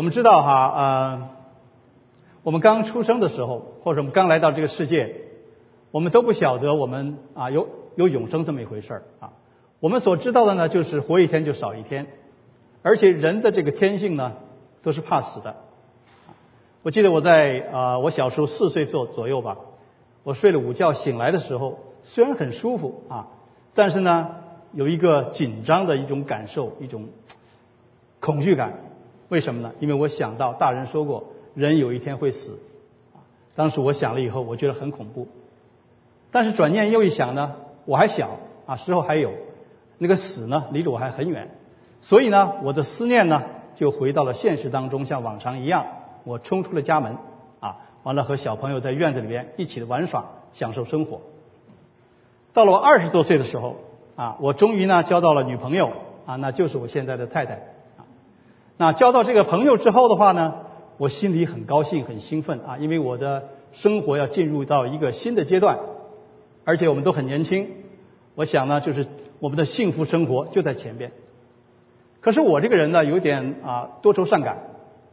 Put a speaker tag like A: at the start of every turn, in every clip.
A: 我们知道哈，呃，我们刚出生的时候，或者我们刚来到这个世界，我们都不晓得我们啊有有永生这么一回事儿啊。我们所知道的呢，就是活一天就少一天，而且人的这个天性呢，都是怕死的。我记得我在啊，我小时候四岁左左右吧，我睡了午觉醒来的时候，虽然很舒服啊，但是呢，有一个紧张的一种感受，一种恐惧感。为什么呢？因为我想到大人说过，人有一天会死。当时我想了以后，我觉得很恐怖。但是转念又一想呢，我还小啊，时候还有，那个死呢，离着我还很远。所以呢，我的思念呢，就回到了现实当中，像往常一样。我冲出了家门，啊，完了和小朋友在院子里边一起玩耍，享受生活。到了我二十多岁的时候，啊，我终于呢交到了女朋友，啊，那就是我现在的太太。那交到这个朋友之后的话呢，我心里很高兴，很兴奋啊，因为我的生活要进入到一个新的阶段，而且我们都很年轻，我想呢，就是我们的幸福生活就在前边。可是我这个人呢，有点啊多愁善感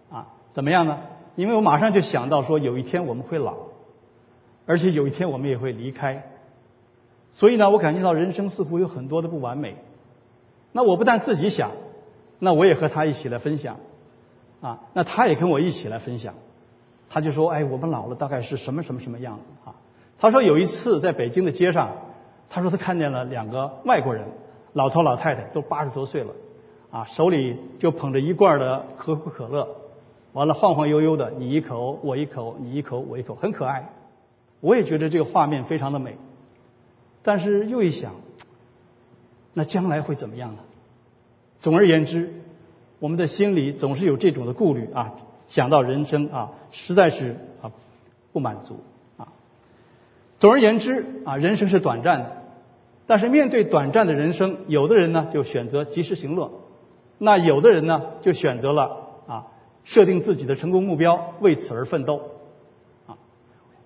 A: 啊。怎么样呢？因为我马上就想到说，有一天我们会老，而且有一天我们也会离开，所以呢，我感觉到人生似乎有很多的不完美。那我不但自己想，那我也和他一起来分享，啊，那他也跟我一起来分享。他就说：“哎，我们老了大概是什么什么什么样子啊？”他说有一次在北京的街上，他说他看见了两个外国人，老头老太太都八十多岁了，啊，手里就捧着一罐的可口可乐。完了，晃晃悠悠的，你一口我一口，你一口我一口，很可爱。我也觉得这个画面非常的美。但是又一想，那将来会怎么样呢？总而言之，我们的心里总是有这种的顾虑啊，想到人生啊，实在是啊不满足啊。总而言之啊，人生是短暂的，但是面对短暂的人生，有的人呢就选择及时行乐，那有的人呢就选择了啊。设定自己的成功目标，为此而奋斗，啊，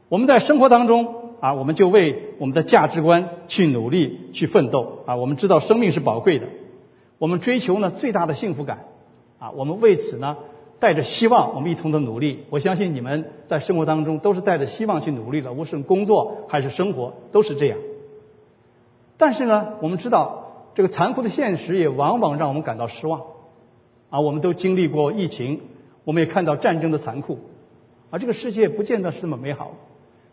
A: 我们在生活当中啊，我们就为我们的价值观去努力去奋斗啊。我们知道生命是宝贵的，我们追求呢最大的幸福感啊。我们为此呢带着希望，我们一同的努力。我相信你们在生活当中都是带着希望去努力的，无论工作还是生活都是这样。但是呢，我们知道这个残酷的现实也往往让我们感到失望啊。我们都经历过疫情。我们也看到战争的残酷，啊，这个世界不见得是那么美好。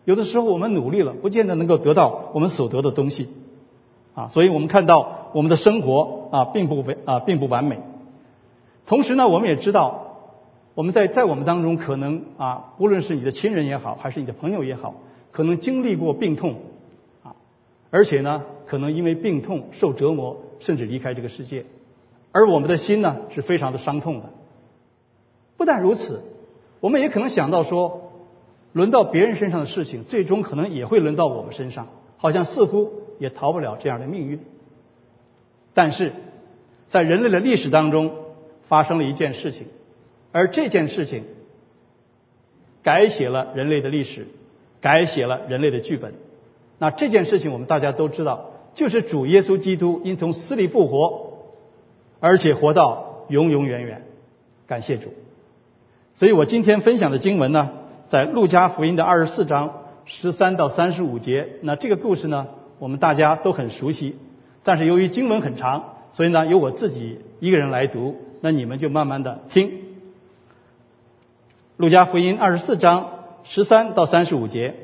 A: 有的时候我们努力了，不见得能够得到我们所得的东西，啊，所以我们看到我们的生活啊，并不完啊，并不完美。同时呢，我们也知道，我们在在我们当中可能啊，无论是你的亲人也好，还是你的朋友也好，可能经历过病痛，啊，而且呢，可能因为病痛受折磨，甚至离开这个世界，而我们的心呢，是非常的伤痛的。不但如此，我们也可能想到说，轮到别人身上的事情，最终可能也会轮到我们身上，好像似乎也逃不了这样的命运。但是，在人类的历史当中，发生了一件事情，而这件事情改写了人类的历史，改写了人类的剧本。那这件事情我们大家都知道，就是主耶稣基督因从死里复活，而且活到永永远远。感谢主。所以我今天分享的经文呢，在路加福音的二十四章十三到三十五节。那这个故事呢，我们大家都很熟悉。但是由于经文很长，所以呢，由我自己一个人来读。那你们就慢慢的听。路加福音二十四章十三到三十五节。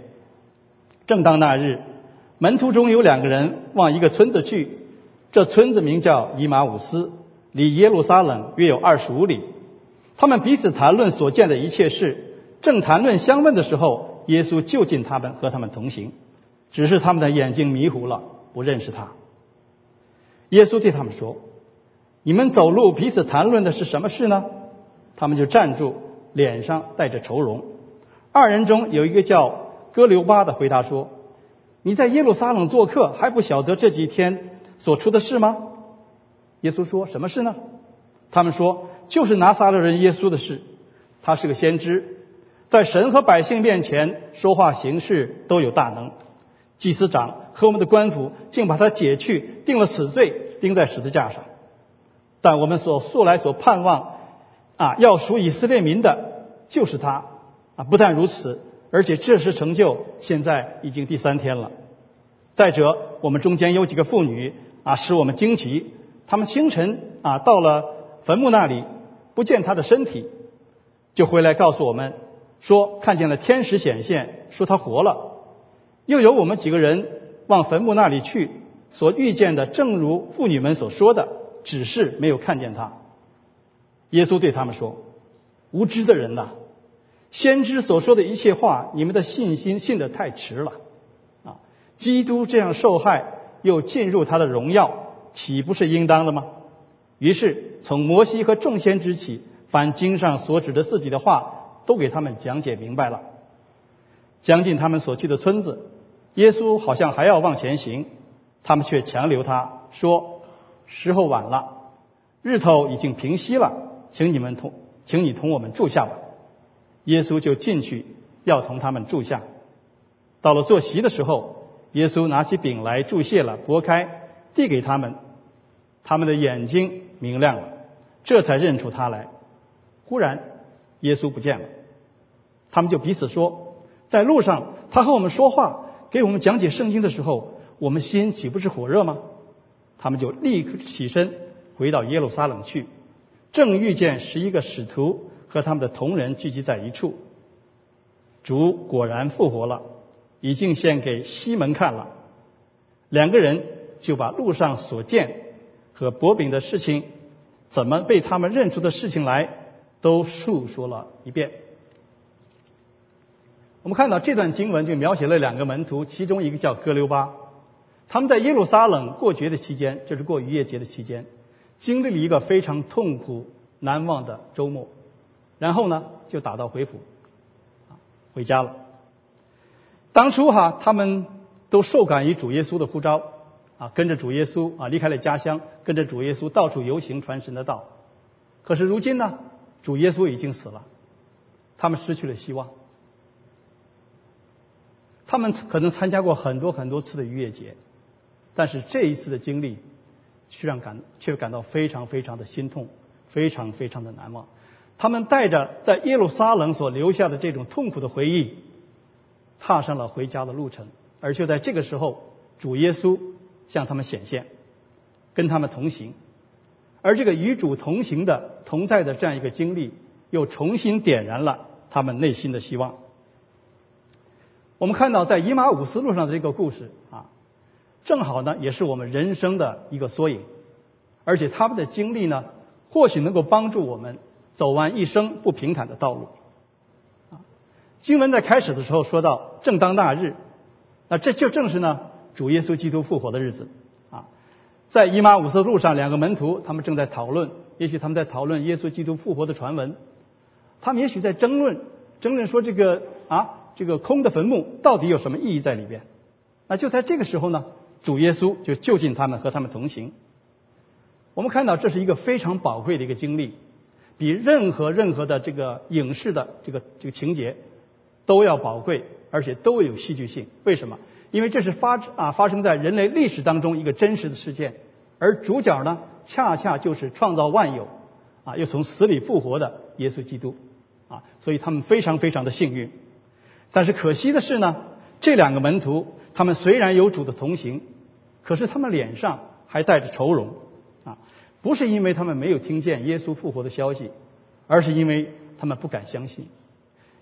A: 正当那日，门徒中有两个人往一个村子去，这村子名叫以马五斯，离耶路撒冷约有二十五里。他们彼此谈论所见的一切事，正谈论相问的时候，耶稣就近他们，和他们同行。只是他们的眼睛迷糊了，不认识他。耶稣对他们说：“你们走路彼此谈论的是什么事呢？”他们就站住，脸上带着愁容。二人中有一个叫哥留巴的回答说：“你在耶路撒冷做客，还不晓得这几天所出的事吗？”耶稣说：“什么事呢？”他们说。就是拿撒勒人耶稣的事，他是个先知，在神和百姓面前说话行事都有大能。祭司长和我们的官府竟把他解去，定了死罪，钉在十字架上。但我们所素来所盼望啊要属以色列民的就是他啊！不但如此，而且这事成就现在已经第三天了。再者，我们中间有几个妇女啊，使我们惊奇。他们清晨啊到了坟墓那里，不见他的身体，就回来告诉我们说看见了天使显现，说他活了。又有我们几个人往坟墓那里去，所遇见的正如妇女们所说的，只是没有看见他。耶稣对他们说：“无知的人呐，先知所说的一切话，你们的信心信得太迟了。啊，基督这样受害，又进入他的荣耀，岂不是应当的吗？”于是从摩西和众先知起，凡经上所指的自己的话，都给他们讲解明白了。将近他们所去的村子，耶稣好像还要往前行，他们却强留他说：“时候晚了，日头已经平息了。”请你们同，请你同我们住下吧。耶稣就进去要同他们住下。到了坐席的时候，耶稣拿起饼来祝谢了，拨开递给他们，他们的眼睛明亮了，这才认出他来。忽然，耶稣不见了，他们就彼此说：在路上，他和我们说话，给我们讲解圣经的时候，我们心岂不是火热吗？他们就立刻起身回到耶路撒冷去。正遇见十一个使徒和他们的同人聚集在一处，主果然复活了，已经献给西门看了。两个人就把路上所见和薄饼的事情，怎么被他们认出的事情来，都述说了一遍。我们看到这段经文就描写了两个门徒，其中一个叫哥留巴，他们在耶路撒冷过节的期间，就是过逾越节的期间。经历了一个非常痛苦难忘的周末，然后呢就打道回府，回家了。当初哈他们都受感于主耶稣的呼召，啊，跟着主耶稣啊离开了家乡，跟着主耶稣到处游行传神的道。可是如今呢，主耶稣已经死了，他们失去了希望。他们可能参加过很多很多次的逾越节，但是这一次的经历。却让感却感到非常非常的心痛，非常非常的难忘。他们带着在耶路撒冷所留下的这种痛苦的回忆，踏上了回家的路程。而就在这个时候，主耶稣向他们显现，跟他们同行。而这个与主同行的同在的这样一个经历，又重新点燃了他们内心的希望。我们看到在以马五斯路上的这个故事啊。正好呢，也是我们人生的一个缩影，而且他们的经历呢，或许能够帮助我们走完一生不平坦的道路。啊，经文在开始的时候说到，正当那日，那这就正是呢，主耶稣基督复活的日子。啊，在以马五色路上，两个门徒他们正在讨论，也许他们在讨论耶稣基督复活的传闻，他们也许在争论，争论说这个啊，这个空的坟墓到底有什么意义在里边？那就在这个时候呢。主耶稣就就近他们，和他们同行。我们看到这是一个非常宝贵的一个经历，比任何任何的这个影视的这个这个情节都要宝贵，而且都有戏剧性。为什么？因为这是发啊发生在人类历史当中一个真实的事件，而主角呢，恰恰就是创造万有啊又从死里复活的耶稣基督啊，所以他们非常非常的幸运。但是可惜的是呢，这两个门徒他们虽然有主的同行。可是他们脸上还带着愁容，啊，不是因为他们没有听见耶稣复活的消息，而是因为他们不敢相信，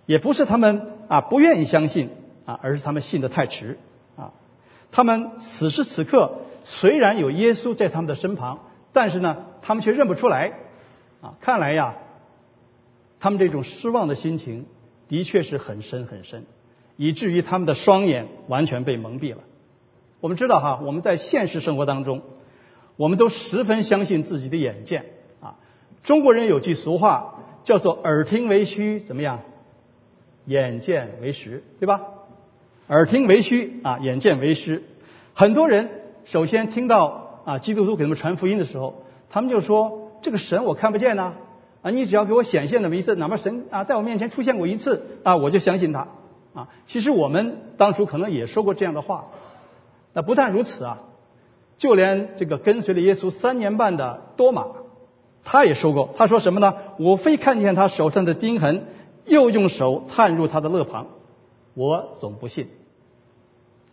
A: 也不是他们啊不愿意相信啊，而是他们信得太迟啊。他们此时此刻虽然有耶稣在他们的身旁，但是呢，他们却认不出来啊。看来呀，他们这种失望的心情的确是很深很深，以至于他们的双眼完全被蒙蔽了。我们知道哈，我们在现实生活当中，我们都十分相信自己的眼见啊。中国人有句俗话叫做“耳听为虚”，怎么样？眼见为实，对吧？耳听为虚啊，眼见为实。很多人首先听到啊，基督徒给他们传福音的时候，他们就说：“这个神我看不见呐，啊你只要给我显现那么一次，哪怕神啊在我面前出现过一次啊，我就相信他啊。”其实我们当初可能也说过这样的话。那不但如此啊，就连这个跟随了耶稣三年半的多马，他也说过，他说什么呢？我非看见他手上的钉痕，又用手探入他的肋旁，我总不信。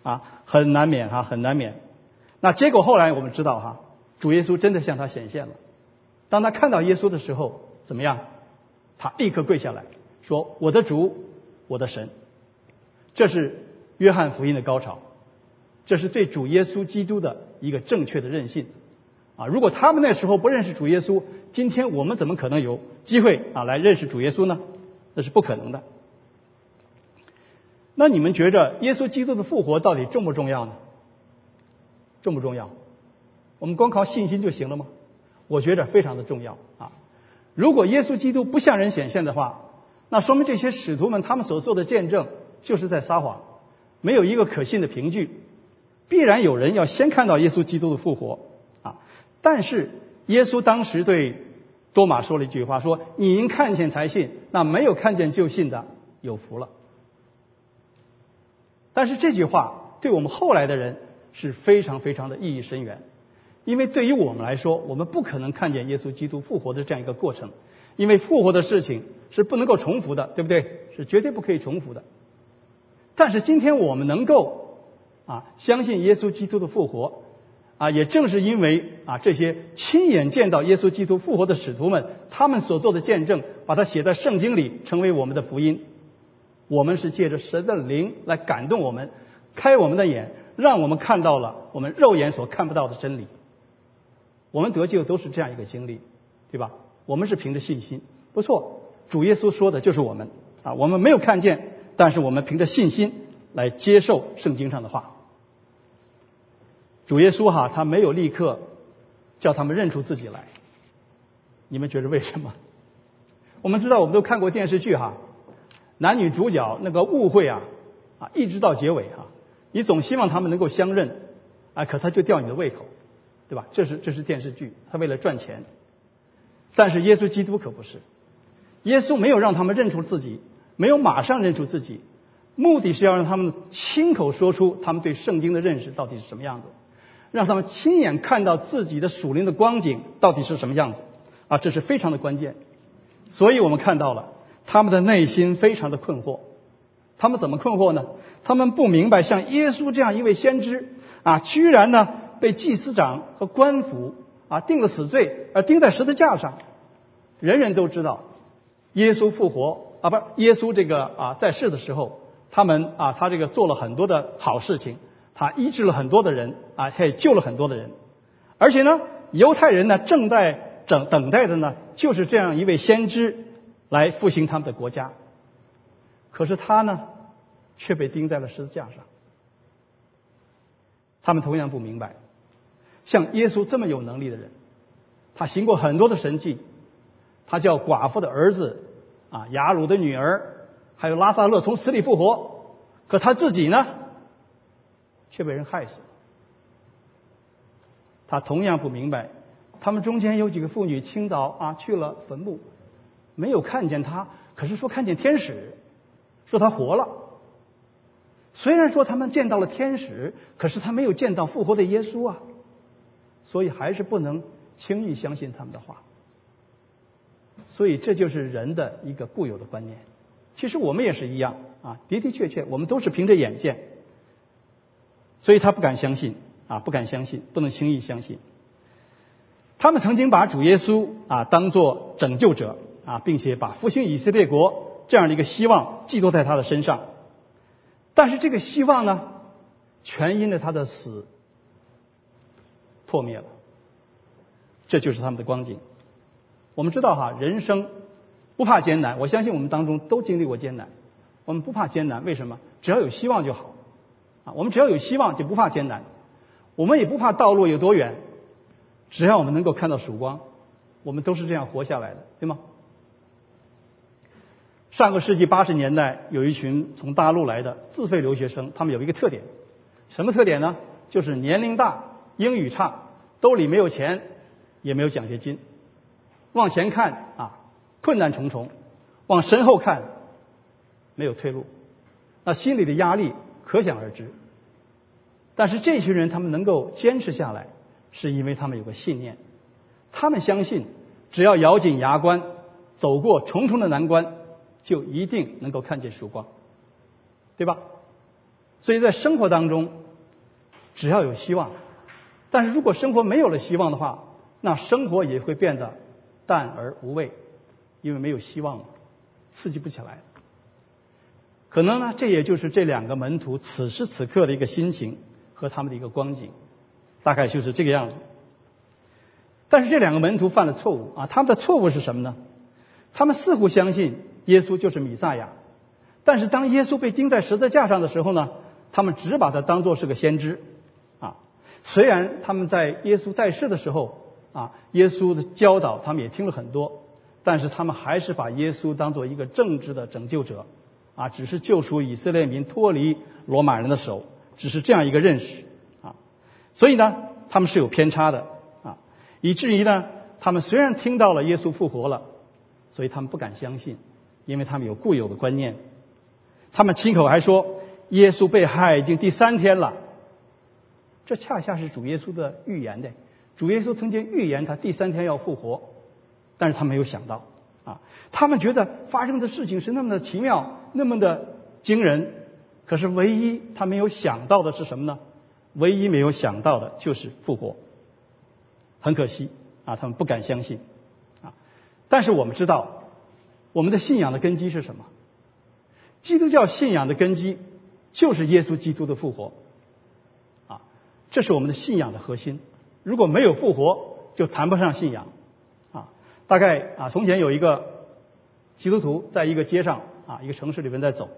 A: 啊，很难免哈，很难免。那结果后来我们知道哈，主耶稣真的向他显现了。当他看到耶稣的时候，怎么样？他立刻跪下来说：“我的主，我的神。”这是约翰福音的高潮，这是对主耶稣基督的一个正确的认信。啊，如果他们那时候不认识主耶稣，今天我们怎么可能有机会啊来认识主耶稣呢？那是不可能的。那你们觉着耶稣基督的复活到底重不重要呢？重不重要？我们光靠信心就行了吗？我觉着非常的重要啊！如果耶稣基督不向人显现的话，那说明这些使徒们他们所做的见证就是在撒谎，没有一个可信的凭据。必然有人要先看到耶稣基督的复活啊！但是耶稣当时对多马说了一句话，说：“你应看见才信，那没有看见就信的有福了。”但是这句话对我们后来的人是非常非常的意义深远。因为对于我们来说，我们不可能看见耶稣基督复活的这样一个过程，因为复活的事情是不能够重复的，对不对？是绝对不可以重复的。但是今天我们能够啊相信耶稣基督的复活啊，也正是因为啊这些亲眼见到耶稣基督复活的使徒们，他们所做的见证，把它写在圣经里，成为我们的福音。我们是借着神的灵来感动我们，开我们的眼，让我们看到了我们肉眼所看不到的真理。我们得救都是这样一个经历，对吧？我们是凭着信心，不错。主耶稣说的就是我们啊，我们没有看见，但是我们凭着信心来接受圣经上的话。主耶稣哈，他没有立刻叫他们认出自己来。你们觉得为什么？我们知道，我们都看过电视剧哈，男女主角那个误会啊啊，一直到结尾哈，你总希望他们能够相认啊，可他就吊你的胃口。对吧？这是这是电视剧，他为了赚钱。但是耶稣基督可不是，耶稣没有让他们认出自己，没有马上认出自己，目的是要让他们亲口说出他们对圣经的认识到底是什么样子，让他们亲眼看到自己的属灵的光景到底是什么样子啊，这是非常的关键。所以我们看到了他们的内心非常的困惑，他们怎么困惑呢？他们不明白，像耶稣这样一位先知啊，居然呢。被祭司长和官府啊定了死罪，而钉在十字架上。人人都知道，耶稣复活啊，不是耶稣这个啊在世的时候，他们啊他这个做了很多的好事情，他医治了很多的人啊，他也救了很多的人。而且呢，犹太人呢正在等等待的呢，就是这样一位先知来复兴他们的国家。可是他呢，却被钉在了十字架上。他们同样不明白。像耶稣这么有能力的人，他行过很多的神迹，他叫寡妇的儿子啊，雅鲁的女儿，还有拉萨勒从死里复活，可他自己呢，却被人害死。他同样不明白，他们中间有几个妇女清早啊去了坟墓，没有看见他，可是说看见天使，说他活了。虽然说他们见到了天使，可是他没有见到复活的耶稣啊。所以还是不能轻易相信他们的话，所以这就是人的一个固有的观念。其实我们也是一样啊，的的确确，我们都是凭着眼见，所以他不敢相信啊，不敢相信，不能轻易相信。他们曾经把主耶稣啊当做拯救者啊，并且把复兴以色列国这样的一个希望寄托在他的身上，但是这个希望呢，全因着他的死。破灭了，这就是他们的光景。我们知道哈，人生不怕艰难，我相信我们当中都经历过艰难。我们不怕艰难，为什么？只要有希望就好啊！我们只要有希望，就不怕艰难。我们也不怕道路有多远，只要我们能够看到曙光，我们都是这样活下来的，对吗？上个世纪八十年代，有一群从大陆来的自费留学生，他们有一个特点，什么特点呢？就是年龄大。英语差，兜里没有钱，也没有奖学金。往前看啊，困难重重；往身后看，没有退路。那心里的压力可想而知。但是这群人他们能够坚持下来，是因为他们有个信念，他们相信只要咬紧牙关，走过重重的难关，就一定能够看见曙光，对吧？所以在生活当中，只要有希望，但是如果生活没有了希望的话，那生活也会变得淡而无味，因为没有希望了，刺激不起来。可能呢，这也就是这两个门徒此时此刻的一个心情和他们的一个光景，大概就是这个样子。但是这两个门徒犯了错误啊！他们的错误是什么呢？他们似乎相信耶稣就是弥赛亚，但是当耶稣被钉在十字架上的时候呢，他们只把他当作是个先知。虽然他们在耶稣在世的时候啊，耶稣的教导他们也听了很多，但是他们还是把耶稣当做一个政治的拯救者啊，只是救赎以色列民脱离罗马人的手，只是这样一个认识啊。所以呢，他们是有偏差的啊。以至于呢，他们虽然听到了耶稣复活了，所以他们不敢相信，因为他们有固有的观念。他们亲口还说耶稣被害已经第三天了，这恰恰是主耶稣的预言的。主耶稣曾经预言他第三天要复活，但是他没有想到啊，他们觉得发生的事情是那么的奇妙，那么的惊人，可是唯一他没有想到的是什么呢？唯一没有想到的就是复活。很可惜啊，他们不敢相信啊。但是我们知道，我们的信仰的根基是什么？基督教信仰的根基就是耶稣基督的复活，这是我们的信仰的核心。如果没有复活，就谈不上信仰啊。大概啊，从前有一个基督徒在一个街上啊，一个城市里面在走，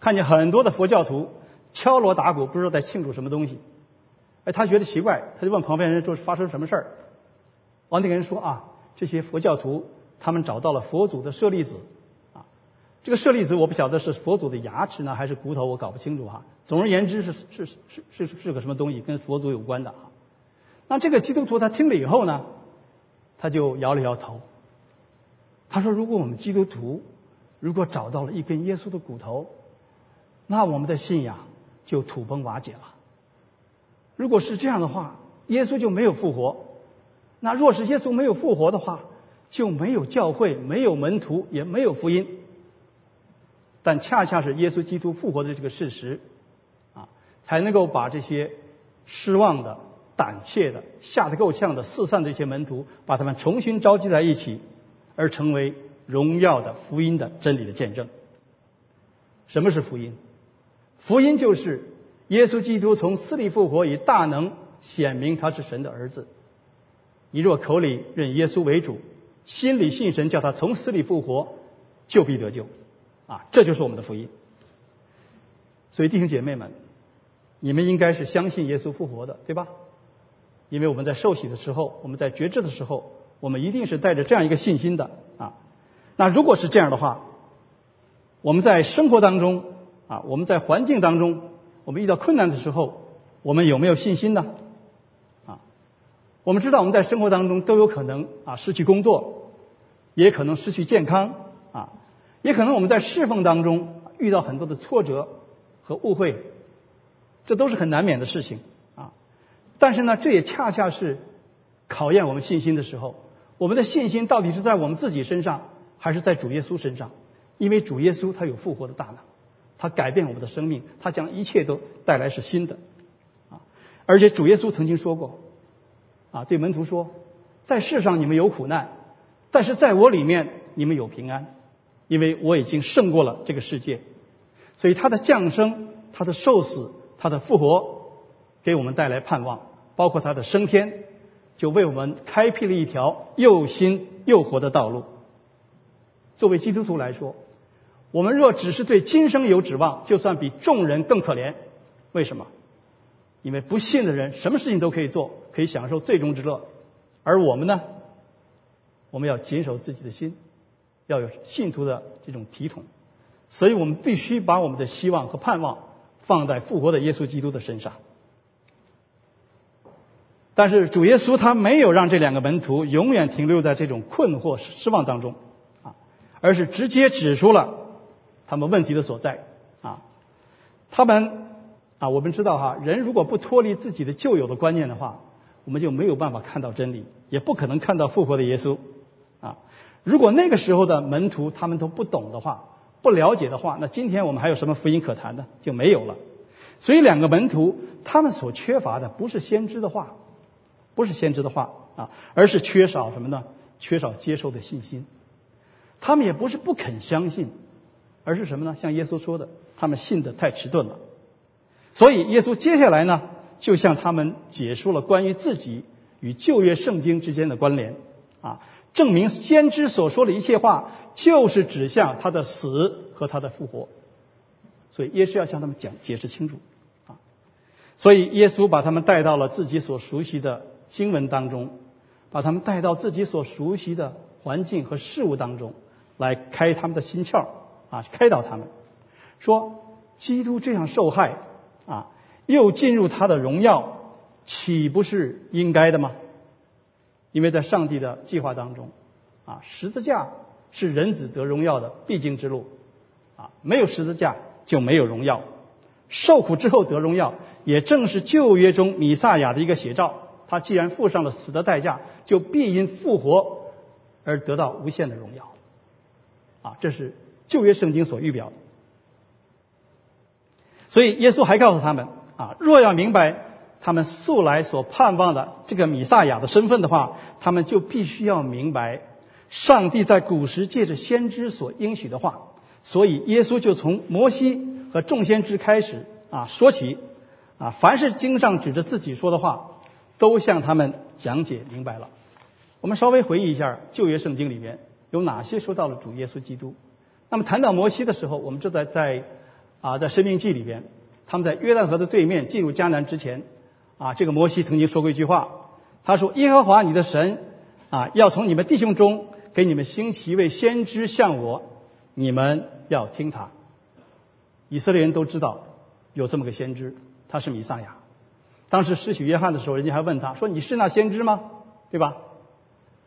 A: 看见很多的佛教徒敲锣打鼓，不知道在庆祝什么东西。哎，他觉得奇怪，他就问旁边人说：“发生什么事儿？”王那个人说：“啊，这些佛教徒他们找到了佛祖的舍利子，这个舍利子我不晓得是佛祖的牙齿呢还是骨头，我搞不清楚哈。总而言之是是是是是个什么东西，跟佛祖有关的啊。那这个基督徒他听了以后呢，他就摇了摇头，他说：“如果我们基督徒如果找到了一根耶稣的骨头，那我们的信仰就土崩瓦解了。”如果是这样的话，耶稣就没有复活。那若是耶稣没有复活的话，就没有教会，没有门徒，也没有福音。但恰恰是耶稣基督复活的这个事实，啊，才能够把这些失望的、胆怯的、吓得够呛的四散的这些门徒，把他们重新召集在一起，而成为荣耀的福音的真理的见证。什么是福音？福音就是。耶稣基督从死里复活，以大能显明他是神的儿子。你若口里认耶稣为主，心里信神，叫他从死里复活，就必得救。啊，这就是我们的福音。所以弟兄姐妹们，你们应该是相信耶稣复活的，对吧？因为我们在受洗的时候，我们在觉知的时候，我们一定是带着这样一个信心的啊。那如果是这样的话，我们在生活当中啊，我们在环境当中。我们遇到困难的时候，我们有没有信心呢？啊，我们知道我们在生活当中都有可能啊失去工作，也可能失去健康，也可能我们在侍奉当中遇到很多的挫折和误会，这都是很难免的事情啊。但是呢，这也恰恰是考验我们信心的时候。我们的信心到底是在我们自己身上，还是在主耶稣身上？因为主耶稣他有复活的大能。他改变我们的生命，他将一切都带来是新的，啊！而且主耶稣曾经说过，啊，对门徒说，在世上你们有苦难，但是在我里面你们有平安，因为我已经胜过了这个世界。所以他的降生、他的受死、他的复活，给我们带来盼望，包括他的升天，就为我们开辟了一条又新又活的道路。作为基督徒来说。我们若只是对今生有指望，就算比众人更可怜。为什么？因为不信的人什么事情都可以做，可以享受最终之乐。而我们呢？我们要谨守自己的心，要有信徒的这种体统。所以我们必须把我们的希望和盼望放在复活的耶稣基督的身上。但是主耶稣他没有让这两个门徒永远停留在这种困惑失望当中啊，而是直接指出了。他们问题的所在啊，他们啊，我们知道哈，人如果不脱离自己的旧有的观念的话，我们就没有办法看到真理，也不可能看到复活的耶稣。如果那个时候的门徒他们都不懂的话，不了解的话，那今天我们还有什么福音可谈呢？就没有了。所以两个门徒他们所缺乏的不是先知的话，不是先知的话啊，而是缺少什么呢？缺少接受的信心。他们也不是不肯相信，而是什么呢？像耶稣说的，他们信的太迟钝了。所以耶稣接下来呢，就向他们解说了关于自己与旧约圣经之间的关联啊。证明先知所说的一切话，就是指向他的死和他的复活，所以耶稣要向他们讲解释清楚啊。所以耶稣把他们带到了自己所熟悉的经文当中，把他们带到自己所熟悉的环境和事物当中，来开他们的心窍啊，开导他们，说基督这样受害啊，又进入他的荣耀，岂不是应该的吗？因为在上帝的计划当中，啊，十字架是人子得荣耀的必经之路，啊，没有十字架就没有荣耀，受苦之后得荣耀，也正是旧约中弥撒亚的一个写照。他既然付上了死的代价，就必因复活而得到无限的荣耀，啊，这是旧约圣经所预表的。所以耶稣还告诉他们，啊，若要明白。他们素来所盼望的这个米萨亚的身份的话，他们就必须要明白，上帝在古时借着先知所应许的话。所以耶稣就从摩西和众先知开始啊说起，啊，凡是经上指着自己说的话，都向他们讲解明白了。我们稍微回忆一下旧约圣经里面有哪些说到了主耶稣基督。那么谈到摩西的时候，我们就在在啊在生命记里边，他们在约旦河的对面进入迦南之前。啊，这个摩西曾经说过一句话，他说：“耶和华你的神啊，要从你们弟兄中给你们兴起一位先知像我，你们要听他。”以色列人都知道有这么个先知，他是弥撒亚。当时施洗约翰的时候，人家还问他说：“你是那先知吗？对吧？”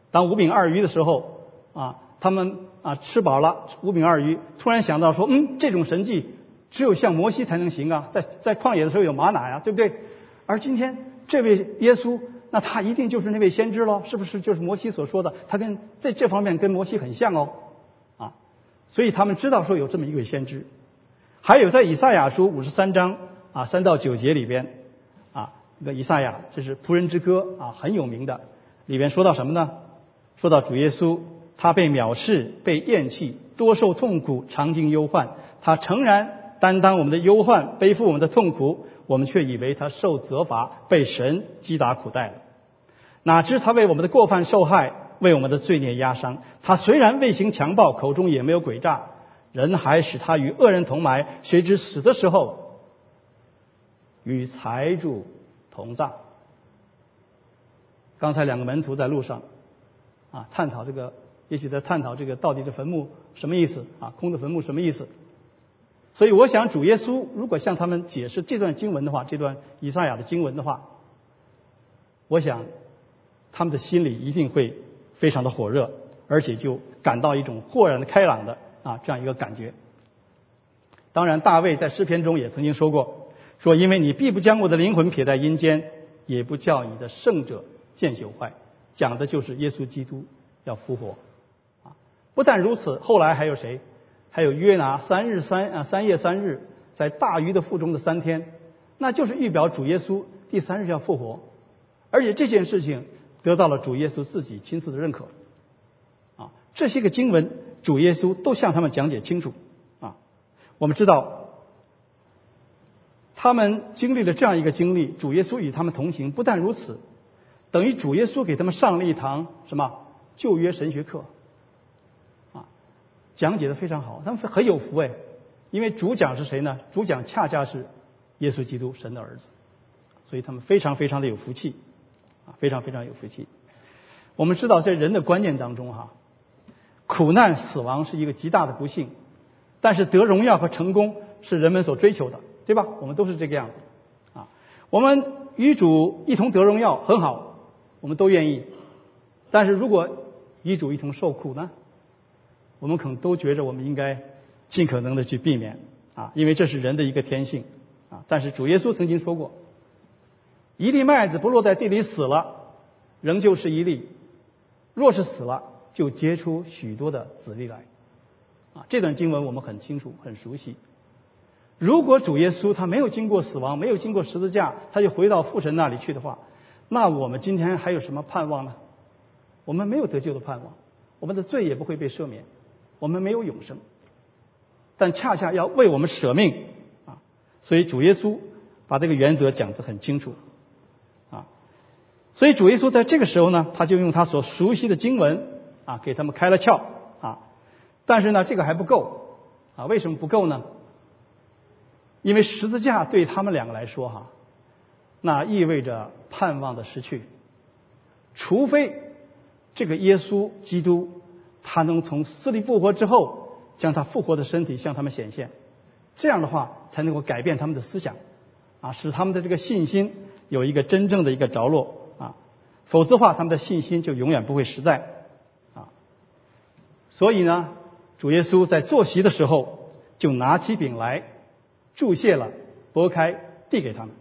A: 当五饼二鱼的时候，啊，他们啊吃饱了五饼二鱼，突然想到说：“嗯，这种神迹只有像摩西才能行啊，在在旷野的时候有玛瑙呀，对不对？”而今天这位耶稣，那他一定就是那位先知喽？是不是就是摩西所说的？他跟在这方面跟摩西很像哦，啊，所以他们知道说有这么一位先知。还有在以赛亚书五十三章啊三到九节里边啊，那个以赛亚这是仆人之歌啊很有名的，里边说到什么呢？说到主耶稣，他被藐视、被厌弃、多受痛苦、常经忧患，他诚然担当我们的忧患，背负我们的痛苦。我们却以为他受责罚，被神击打苦待了。哪知他为我们的过犯受害，为我们的罪孽压伤。他虽然未行强暴，口中也没有诡诈，人还使他与恶人同埋。谁知死的时候，与财主同葬。刚才两个门徒在路上，啊，探讨这个，也许在探讨这个到底这坟墓什么意思啊？空的坟墓什么意思？所以，我想主耶稣如果向他们解释这段经文的话，这段以赛亚的经文的话，我想他们的心里一定会非常的火热，而且就感到一种豁然的开朗的啊这样一个感觉。当然，大卫在诗篇中也曾经说过，说因为你必不将我的灵魂撇在阴间，也不叫你的圣者见朽坏，讲的就是耶稣基督要复活啊。不但如此，后来还有谁？还有约拿三日三啊三夜三日在大鱼的腹中的三天，那就是预表主耶稣第三日要复活，而且这件事情得到了主耶稣自己亲自的认可，啊，这些个经文主耶稣都向他们讲解清楚，啊，我们知道他们经历了这样一个经历，主耶稣与他们同行，不但如此，等于主耶稣给他们上了一堂什么？旧约神学课。讲解的非常好，他们很有福哎，因为主讲是谁呢？主讲恰恰是耶稣基督，神的儿子，所以他们非常非常的有福气，啊，非常非常有福气。我们知道，在人的观念当中哈，苦难、死亡是一个极大的不幸，但是得荣耀和成功是人们所追求的，对吧？我们都是这个样子，啊，我们与主一同得荣耀很好，我们都愿意，但是如果与主一同受苦呢？我们可能都觉着我们应该尽可能的去避免啊，因为这是人的一个天性啊。但是主耶稣曾经说过，一粒麦子不落在地里死了，仍旧是一粒；若是死了，就结出许多的子粒来。啊，这段经文我们很清楚、很熟悉。如果主耶稣他没有经过死亡，没有经过十字架，他就回到父神那里去的话，那我们今天还有什么盼望呢？我们没有得救的盼望，我们的罪也不会被赦免，我们没有永生。但恰恰要为我们舍命啊，所以主耶稣把这个原则讲得很清楚。啊所以主耶稣在这个时候呢，他就用他所熟悉的经文啊，给他们开了窍啊。但是呢，这个还不够啊。为什么不够呢？因为十字架对他们两个来说哈，那意味着盼望的失去。除非这个耶稣基督他能从死里复活之后，将他复活的身体向他们显现，这样的话才能够改变他们的思想啊，使他们的这个信心有一个真正的一个着落啊。否则的话，他们的信心就永远不会实在啊。所以呢，主耶稣在坐席的时候，就拿起饼来，注谢了，拨开，递给他们。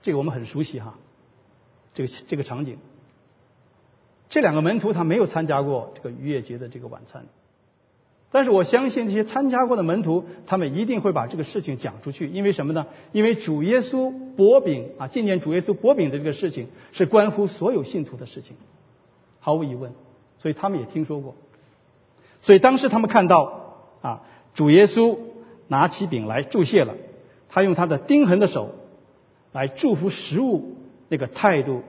A: 这个我们很熟悉哈，这个这个场景。这两个门徒他没有参加过这个逾越节的这个晚餐。但是我相信这些参加过的门徒，他们一定会把这个事情讲出去，因为什么呢？因为主耶稣薄饼啊，纪念主耶稣薄饼的这个事情，是关乎所有信徒的事情，毫无疑问。所以他们也听说过。所以当时他们看到啊，主耶稣拿起饼来祝谢了，他用他的钉痕的手来祝福食物，那个态度，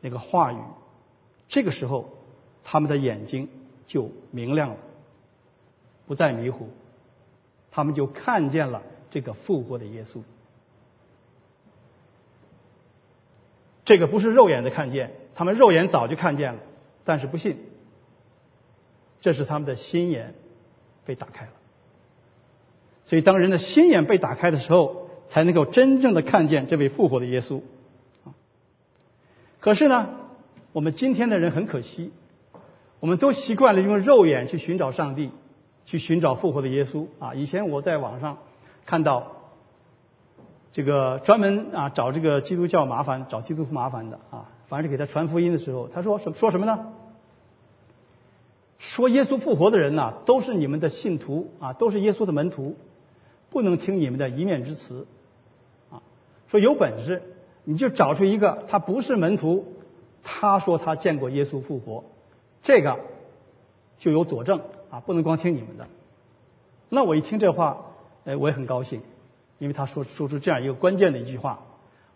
A: 那个话语，这个时候他们的眼睛就明亮了。不再迷糊，他们就看见了这个复活的耶稣。这个不是肉眼的看见，他们肉眼早就看见了，但是不信。这是他们的心眼被打开了。所以，当人的心眼被打开的时候，才能够真正的看见这位复活的耶稣。可是呢，我们今天的人很可惜，我们都习惯了用肉眼去寻找上帝。去寻找复活的耶稣啊！以前我在网上看到这个专门啊找这个基督教麻烦、找基督徒麻烦的啊，凡是给他传福音的时候，他说什说什么呢？说耶稣复活的人呐，都是你们的信徒啊，都是耶稣的门徒，不能听你们的一面之词啊。说有本事你就找出一个他不是门徒，他说他见过耶稣复活，这个就有佐证。啊，不能光听你们的。那我一听这话，哎，我也很高兴，因为他说说出这样一个关键的一句话。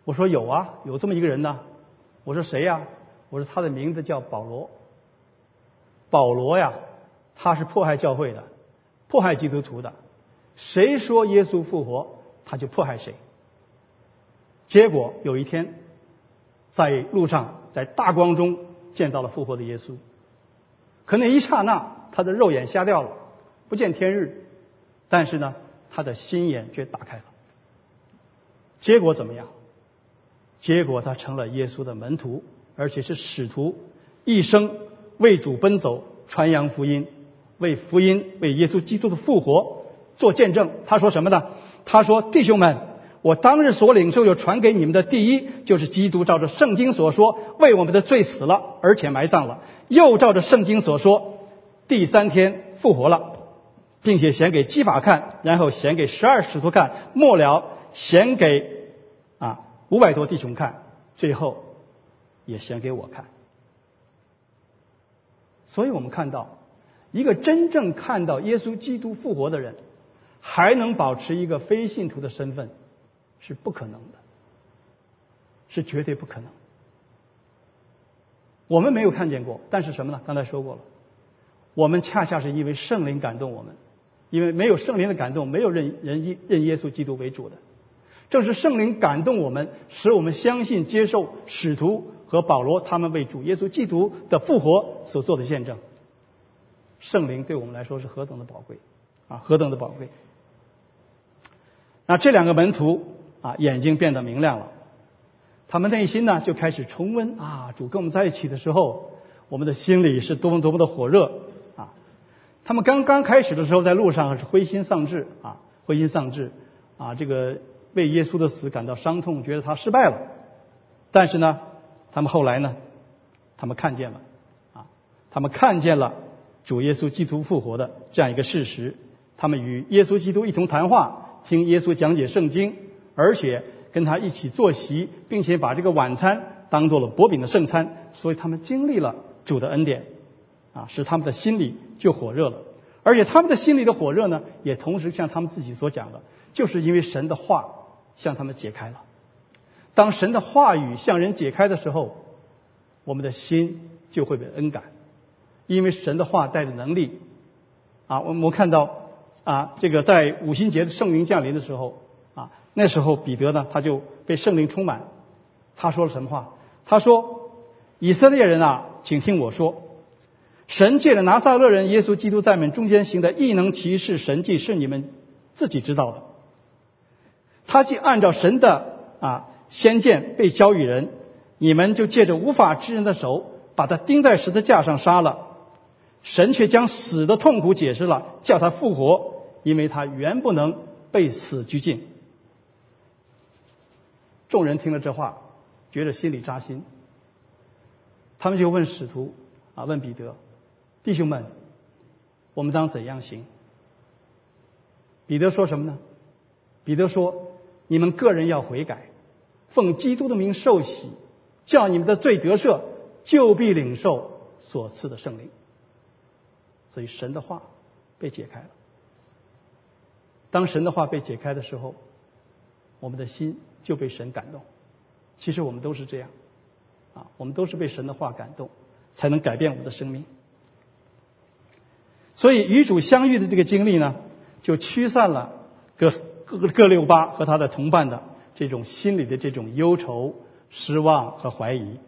A: 我说有啊，有这么一个人呢。我说谁呀？我说他的名字叫保罗。保罗呀，他是迫害教会的，迫害基督徒的。谁说耶稣复活，他就迫害谁。结果有一天，在路上，在大光中见到了复活的耶稣。可那一刹那。他的肉眼瞎掉了，不见天日，但是呢，他的心眼却打开了。结果怎么样？结果他成了耶稣的门徒，而且是使徒，一生为主奔走，传扬福音，为福音、为耶稣基督的复活做见证。他说什么呢？他说：“弟兄们，我当日所领受又传给你们的第一，就是基督照着圣经所说，为我们的罪死了，而且埋葬了，又照着圣经所说。”第三天复活了，并且显给基法看，然后显给十二使徒看，末了显给啊五百多弟兄看，最后也显给我看。所以我们看到，一个真正看到耶稣基督复活的人，还能保持一个非信徒的身份，是不可能的，是绝对不可能。我们没有看见过，但是什么呢？刚才说过了。我们恰恰是因为圣灵感动我们，因为没有圣灵的感动，没有认人认耶稣基督为主的。正是圣灵感动我们，使我们相信、接受使徒和保罗他们为主耶稣基督的复活所做的见证。圣灵对我们来说是何等的宝贵啊，何等的宝贵！那这两个门徒啊，眼睛变得明亮了，他们内心呢就开始重温啊，主跟我们在一起的时候，我们的心里是多么多么的火热啊。他们刚刚开始的时候，在路上是灰心丧志啊，灰心丧志啊，这个为耶稣的死感到伤痛，觉得他失败了但是呢，他们后来呢，他们看见了，啊，他们看见了主耶稣基督复活的这样一个事实。他们与耶稣基督一同谈话，听耶稣讲解圣经，而且跟他一起坐席，并且把这个晚餐当做了薄饼的圣餐。所以他们经历了主的恩典，啊，使他们的心里就火热了。而且他们的心里的火热呢，也同时像他们自己所讲的，就是因为神的话向他们解开了。当神的话语向人解开的时候，我们的心就会被恩感，因为神的话带着能力。啊，我们看到。啊，这个在五旬节的圣灵降临的时候，那时候彼得呢，他就被圣灵充满。他说了什么话？他说：“以色列人啊，请听我说，神借着拿撒勒人耶稣基督在你们中间行的异能奇事神迹，是你们自己知道的。他既按照神的啊先见被交与人，你们就借着无法之人的手，把他钉在十字架上杀了。”神却将死的痛苦解释了，叫他复活，因为他原不能被死拘禁。众人听了这话，觉得心里扎心。他们就问使徒啊，问彼得，弟兄们，我们当怎样行？彼得说什么呢？彼得说：你们个人要悔改，奉基督的名受洗，叫你们的罪得赦，就必领受所赐的圣灵。所以神的话被解开了。当神的话被解开的时候，我们的心就被神感动。其实我们都是这样，啊，我们都是被神的话感动，才能改变我们的生命。所以与主相遇的这个经历呢，就驱散了各各各六八和他的同伴的这种心里的这种忧愁、失望和怀疑。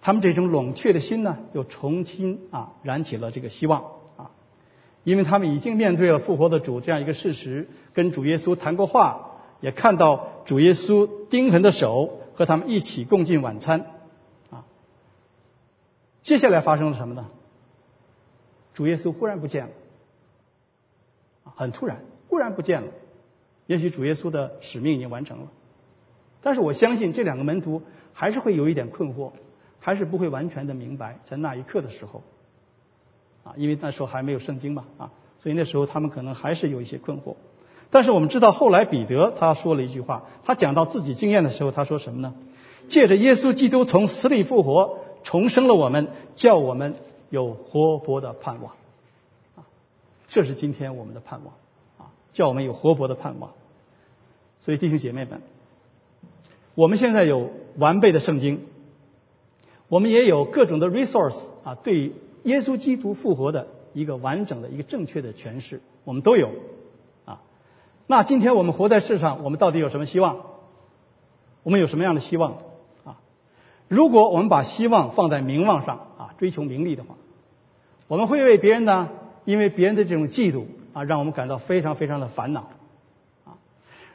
A: 他们这种冷却的心呢，又重新啊燃起了这个希望啊，因为他们已经面对了复活的主这样一个事实，跟主耶稣谈过话，也看到主耶稣钉痕的手，和他们一起共进晚餐啊。接下来发生了什么呢？主耶稣忽然不见了，很突然，忽然不见了。也许主耶稣的使命已经完成了，但是我相信这两个门徒还是会有一点困惑。还是不会完全的明白，在那一刻的时候，啊，因为那时候还没有圣经嘛，啊，所以那时候他们可能还是有一些困惑。但是我们知道，后来彼得他说了一句话，他讲到自己经验的时候，他说什么呢？借着耶稣基督从死里复活，重生了我们，叫我们有活泼的盼望，啊，这是今天我们的盼望，啊，叫我们有活泼的盼望。所以弟兄姐妹们，我们现在有完备的圣经。我们也有各种的 resource 啊，对耶稣基督复活的一个完整的一个正确的诠释，我们都有。那今天我们活在世上，我们到底有什么希望？我们有什么样的希望啊？如果我们把希望放在名望上啊，追求名利的话，我们会为别人呢，因为别人的这种嫉妒啊，让我们感到非常非常的烦恼啊。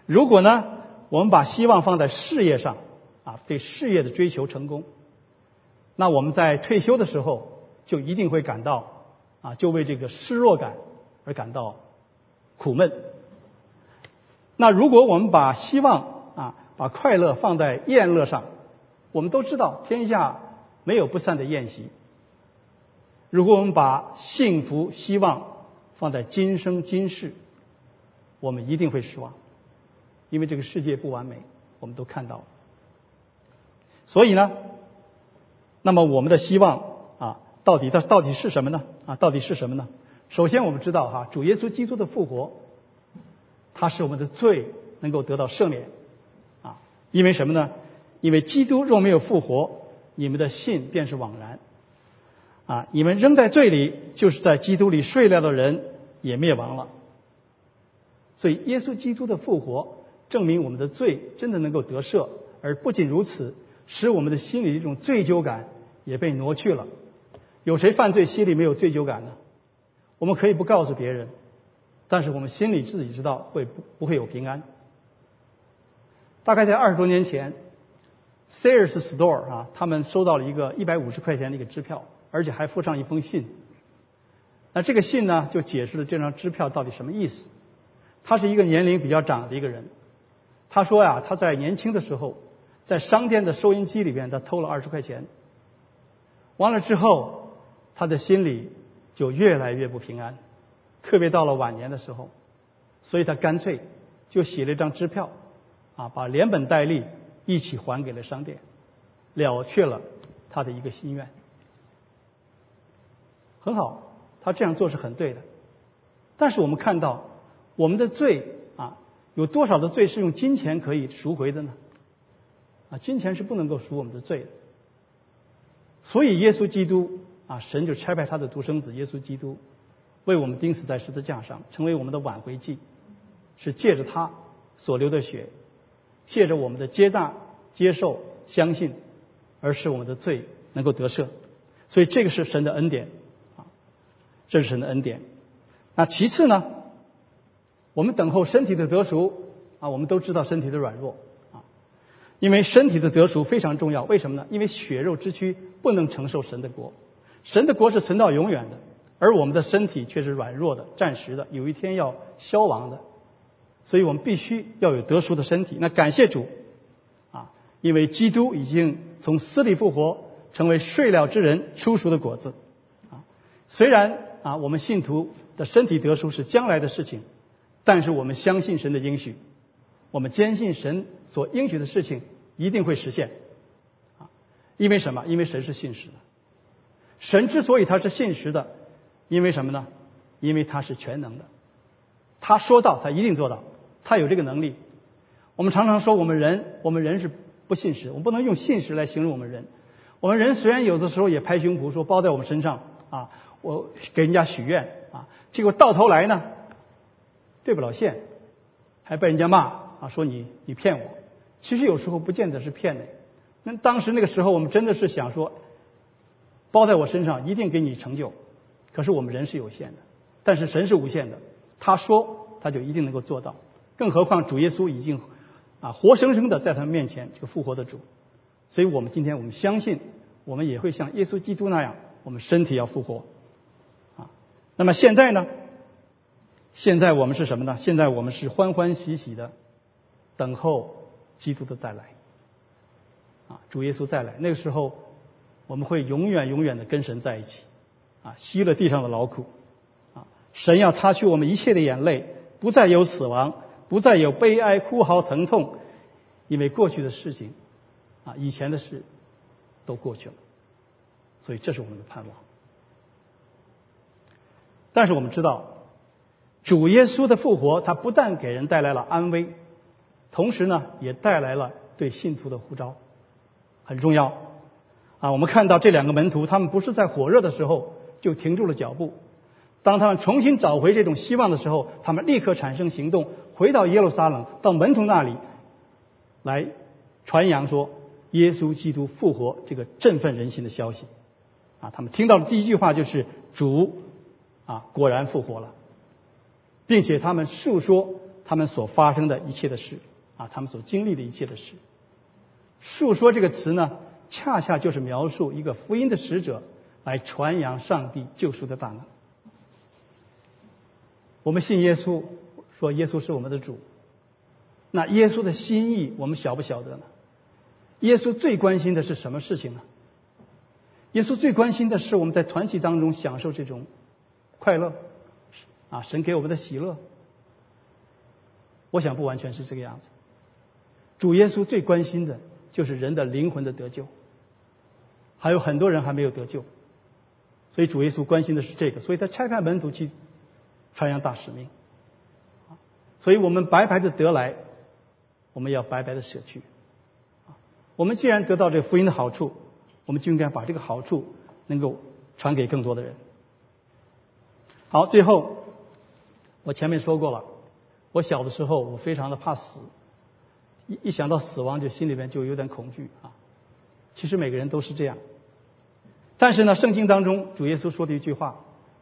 A: 如果呢，我们把希望放在事业上啊，对事业的追求成功。那我们在退休的时候，就一定会感到啊，就为这个失落感而感到苦闷。那如果我们把希望啊，把快乐放在宴乐上，我们都知道天下没有不散的宴席。如果我们把幸福希望放在今生今世，我们一定会失望，因为这个世界不完美，我们都看到了。所以呢？那么我们的希望啊，到底到到底是什么呢？啊，到底是什么呢？首先我们知道哈，主耶稣基督的复活，他使我们的罪能够得到赦免啊。因为什么呢？因为基督若没有复活，你们的信便是枉然啊。你们仍在罪里，就是在基督里睡了的人也灭亡了。所以耶稣基督的复活证明我们的罪真的能够得赦，而不仅如此，使我们的心里这种罪疚感。也被挪去了。有谁犯罪心里没有罪疚感呢？我们可以不告诉别人，但是我们心里自己知道会不不会有平安。大概在二十多年前，Sears Store 啊，他们收到了一个一百五十块钱的一个支票，而且还附上一封信。那这个信呢，就解释了这张支票到底什么意思。他是一个年龄比较长的一个人，他说呀，他在年轻的时候，在商店的收银机里边，他偷了二十块钱。完了之后，他的心里就越来越不平安，特别到了晚年的时候，所以他干脆就写了一张支票，啊，把连本带利一起还给了商店，了却了他的一个心愿。很好，他这样做是很对的。但是我们看到，我们的罪啊，有多少的罪是用金钱可以赎回的呢？啊，金钱是不能够赎我们的罪的。所以耶稣基督啊，神就差派他的独生子耶稣基督，为我们钉死在十字架上，成为我们的挽回祭，是借着他所流的血，借着我们的接纳、接受、相信，而使我们的罪能够得赦。所以这个是神的恩典啊。这是神的恩典。那其次呢？我们等候身体的得赎啊，我们都知道身体的软弱啊，因为身体的得赎非常重要。为什么呢？因为血肉之躯不能承受神的国，神的国是存到永远的，而我们的身体却是软弱的、暂时的，有一天要消亡的。所以我们必须要有得赎的身体。那感谢主啊，因为基督已经从死里复活，成为睡了之人出熟的果子啊。虽然。啊，我们信徒的身体得赎是将来的事情，但是我们相信神的应许，我们坚信神所应许的事情一定会实现。啊，因为什么？因为神是信实的。神之所以他是信实的，因为什么呢？因为他是全能的，他说到他一定做到，他有这个能力。我们常常说我们人，我们人是不信实，我们不能用信实来形容我们人。我们人虽然有的时候也拍胸脯说包在我们身上啊。我给人家许愿啊，结果到头来呢，兑不了现，还被人家骂啊，说你你骗我。其实有时候不见得是骗的。那当时那个时候，我们真的是想说，包在我身上一定给你成就。可是我们人是有限的，但是神是无限的，他说他就一定能够做到。更何况主耶稣已经啊活生生的在他面前这个复活的主，所以我们今天我们相信，我们也会像耶稣基督那样，我们身体要复活。啊那么现在呢？现在我们是什么呢？现在我们是欢欢喜喜的等候基督的再来，啊，主耶稣再来。那个时候，我们会永远永远的跟神在一起，啊，吸了地上的劳苦，啊，神要擦去我们一切的眼泪，不再有死亡，不再有悲哀、哭嚎、疼痛，因为过去的事情，啊，以前的事都过去了，所以这是我们的盼望。但是我们知道，主耶稣的复活，他不但给人带来了安危，同时呢，也带来了对信徒的呼召，很重要。啊，我们看到这两个门徒，他们不是在火热的时候就停住了脚步，当他们重新找回这种希望的时候，他们立刻产生行动，回到耶路撒冷，到门徒那里来传扬说耶稣基督复活这个振奋人心的消息。啊，他们听到的第一句话就是主。啊，果然复活了，并且他们述说他们所发生的一切的事，啊，他们所经历的一切的事。述说这个词呢，恰恰就是描述一个福音的使者来传扬上帝救赎的大能。我们信耶稣，说耶稣是我们的主，那耶稣的心意我们晓不晓得呢？耶稣最关心的是什么事情呢？耶稣最关心的是我们在团体当中享受这种。快乐，啊，神给我们的喜乐，我想不完全是这个样子。主耶稣最关心的就是人的灵魂的得救，还有很多人还没有得救，所以主耶稣关心的是这个，所以他拆开门徒去传扬大使命。所以我们白白的得来，我们要白白的舍去。我们既然得到这个福音的好处，我们就应该把这个好处能够传给更多的人。好，最后我前面说过了，我小的时候我非常的怕死，一一想到死亡就心里边就有点恐惧啊。其实每个人都是这样，但是呢，圣经当中主耶稣说的一句话，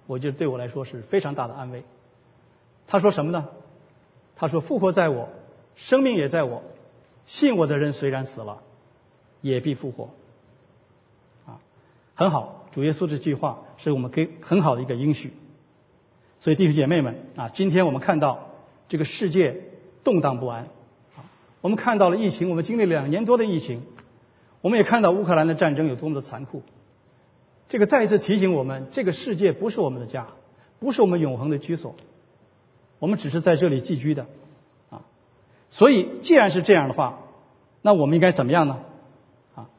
A: 我觉得对我来说是非常大的安慰。他说什么呢？他说：“复活在我，生命也在我，信我的人虽然死了，也必复活。”啊，很好，主耶稣这句话是我们给很好的一个应许。所以弟兄姐妹们啊，今天我们看到这个世界动荡不安，啊，我们看到了疫情，我们经历两年多的疫情，我们也看到乌克兰的战争有多么的残酷。这个再一次提醒我们，这个世界不是我们的家，不是我们永恒的居所，我们只是在这里寄居的，啊，所以既然是这样的话，那我们应该怎么样呢？啊，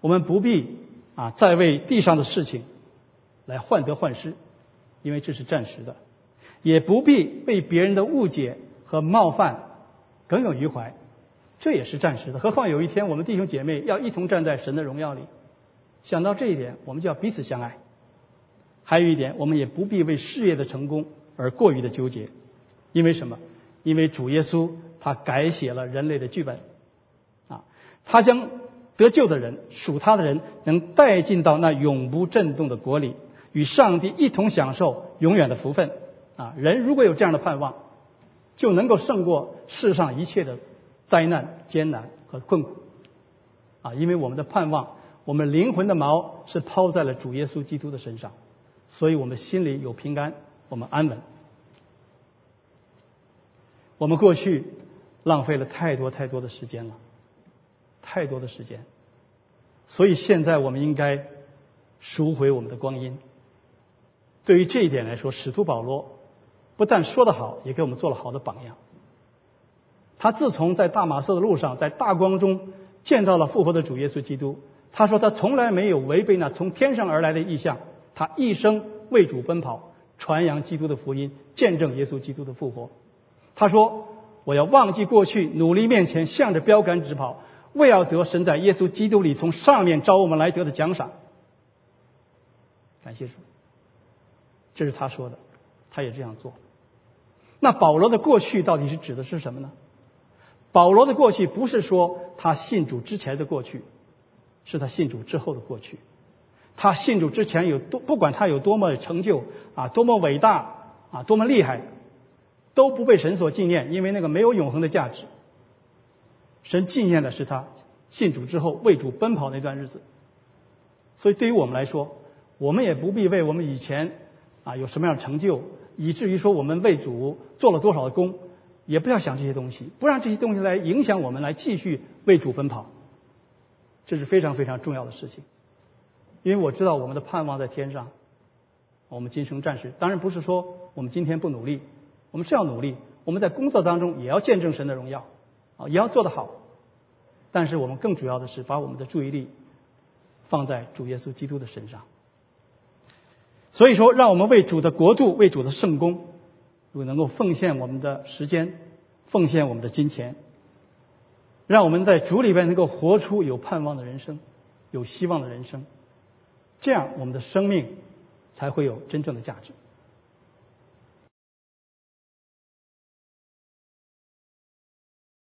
A: 我们不必啊再为地上的事情来患得患失，因为这是暂时的，也不必被别人的误解和冒犯耿耿于怀，这也是暂时的。何况有一天我们弟兄姐妹要一同站在神的荣耀里。想到这一点，我们就要彼此相爱。还有一点，我们也不必为事业的成功而过于的纠结，因为什么？因为主耶稣他改写了人类的剧本，啊，他将得救的人、属他的人能带进到那永不震动的国里，与上帝一同享受永远的福分。啊，人如果有这样的盼望，就能够胜过世上一切的灾难、艰难和困苦。啊，因为我们的盼望。我们灵魂的锚是抛在了主耶稣基督的身上，所以我们心里有平安，我们安稳。我们过去浪费了太多太多的时间了，太多的时间，所以现在我们应该赎回我们的光阴。对于这一点来说，使徒保罗不但说得好，也给我们做了好的榜样。他自从在大马色的路上，在大光中见到了复活的主耶稣基督。他说：“他从来没有违背那从天上而来的意象，他一生为主奔跑，传扬基督的福音，见证耶稣基督的复活。”他说：“我要忘记过去，努力面前，向着标杆直跑，为要得神在耶稣基督里从上面招我们来得的奖赏。”感谢主，这是他说的，他也这样做。那保罗的过去到底是指的是什么呢？保罗的过去不是说他信主之前的过去。是他信主之后的过去，他信主之前有多不管他有多么成就啊，多么伟大啊，多么厉害，都不被神所纪念，因为那个没有永恒的价值。神纪念的是他信主之后为主奔跑那段日子。所以对于我们来说，我们也不必为我们以前啊有什么样的成就，以至于说我们为主做了多少的功，也不要想这些东西，不让这些东西来影响我们来继续为主奔跑。这是非常非常重要的事情，因为我知道我们的盼望在天上，我们今生战士当然不是说我们今天不努力，我们是要努力，我们在工作当中也要见证神的荣耀，啊，也要做得好，但是我们更主要的是把我们的注意力放在主耶稣基督的身上。所以说，让我们为主的国度、为主的圣功，如果能够奉献我们的时间，奉献我们的金钱。让我们在主里边能够活出有盼望的人生，有希望的人生，这样我们的生命才会有真正的价值。